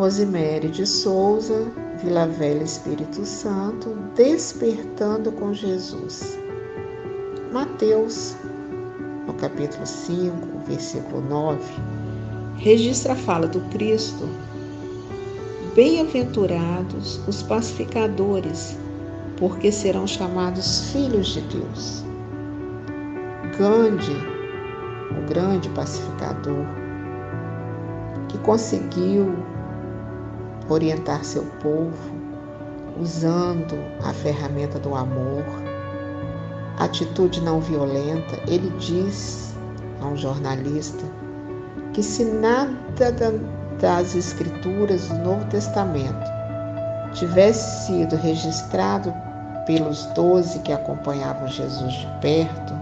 Rosemary de Souza, Vila Velha Espírito Santo, despertando com Jesus. Mateus, no capítulo 5, versículo 9, registra a fala do Cristo. Bem-aventurados os pacificadores, porque serão chamados filhos de Deus. Gandhi, o grande pacificador, que conseguiu orientar seu povo usando a ferramenta do amor, atitude não violenta, ele diz a um jornalista que se nada das escrituras do Novo Testamento tivesse sido registrado pelos doze que acompanhavam Jesus de perto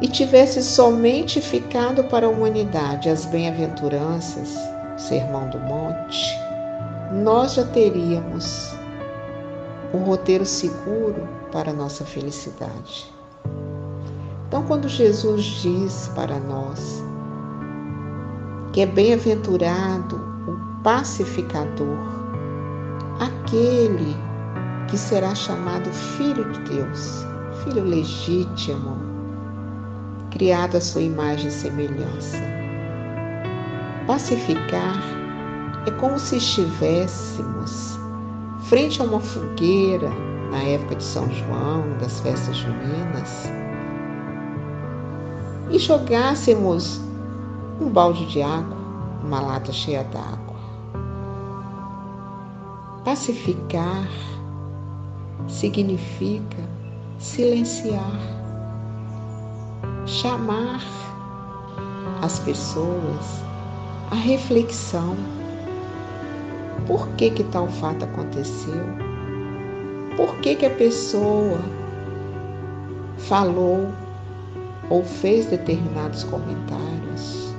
e tivesse somente ficado para a humanidade as bem-aventuranças, Sermão do Monte, nós já teríamos um roteiro seguro para a nossa felicidade. Então, quando Jesus diz para nós que é bem-aventurado o pacificador, aquele que será chamado filho de Deus, filho legítimo, criado à sua imagem e semelhança. Pacificar é como se estivéssemos frente a uma fogueira na época de São João, das festas juninas, e jogássemos um balde de água, uma lata cheia d'água. Pacificar significa silenciar, chamar as pessoas à reflexão por que, que tal fato aconteceu? Por que, que a pessoa falou ou fez determinados comentários?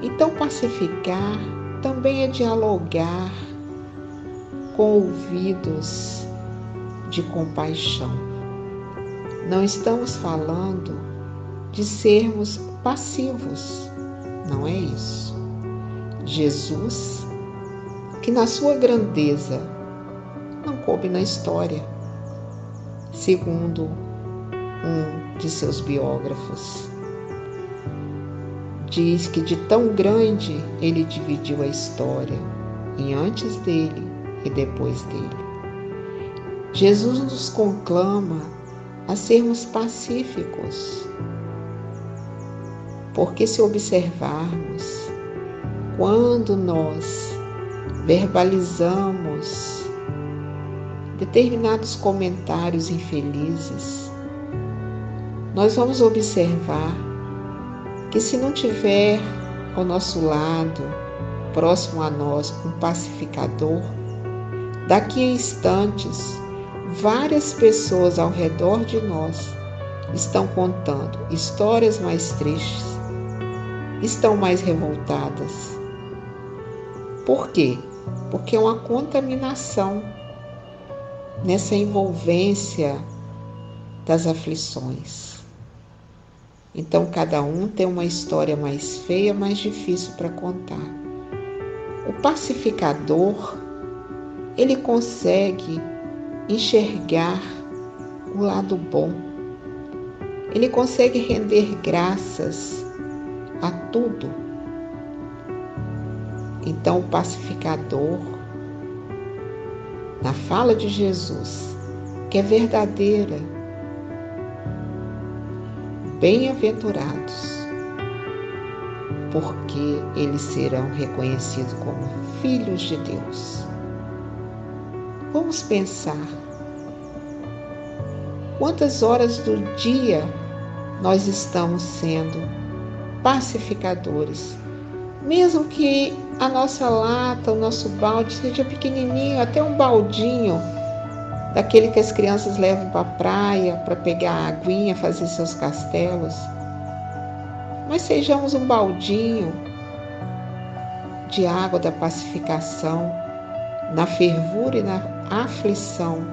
Então, pacificar também é dialogar com ouvidos de compaixão. Não estamos falando de sermos passivos, não é isso. Jesus que na sua grandeza não coube na história, segundo um de seus biógrafos. Diz que de tão grande ele dividiu a história em antes dele e depois dele. Jesus nos conclama a sermos pacíficos, porque se observarmos, quando nós verbalizamos determinados comentários infelizes, nós vamos observar que se não tiver ao nosso lado, próximo a nós, um pacificador, daqui a instantes, várias pessoas ao redor de nós estão contando histórias mais tristes, estão mais revoltadas. Por quê? Porque é uma contaminação nessa envolvência das aflições. Então cada um tem uma história mais feia, mais difícil para contar. O pacificador, ele consegue enxergar o lado bom. Ele consegue render graças a tudo então, o pacificador, na fala de Jesus, que é verdadeira, bem-aventurados, porque eles serão reconhecidos como filhos de Deus. Vamos pensar quantas horas do dia nós estamos sendo pacificadores mesmo que a nossa lata, o nosso balde seja pequenininho, até um baldinho, daquele que as crianças levam para a praia para pegar a aguinha, fazer seus castelos. Mas sejamos um baldinho de água da pacificação, na fervura e na aflição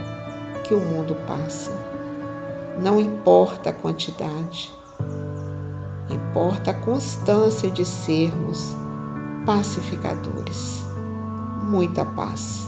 que o mundo passa. Não importa a quantidade, importa a constância de sermos pacificadores. Muita paz.